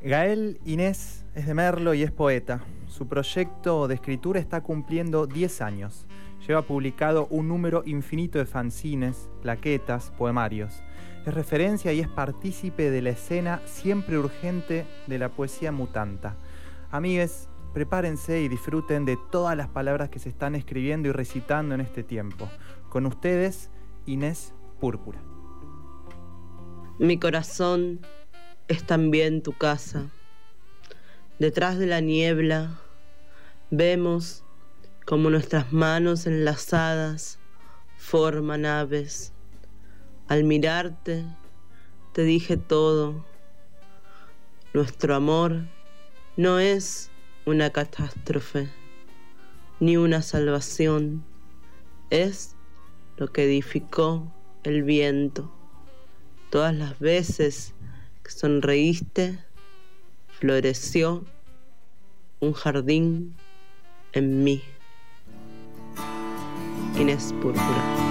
Gael Inés es de Merlo y es poeta. Su proyecto de escritura está cumpliendo 10 años. Lleva publicado un número infinito de fanzines, plaquetas, poemarios. Es referencia y es partícipe de la escena siempre urgente de la poesía mutanta. Amigues, prepárense y disfruten de todas las palabras que se están escribiendo y recitando en este tiempo. Con ustedes, Inés Púrpura. Mi corazón es también tu casa. Detrás de la niebla vemos como nuestras manos enlazadas forman aves. Al mirarte te dije todo. Nuestro amor no es una catástrofe ni una salvación, es lo que edificó el viento. Todas las veces sonreíste, floreció un jardín en mí. Inés Púrpura.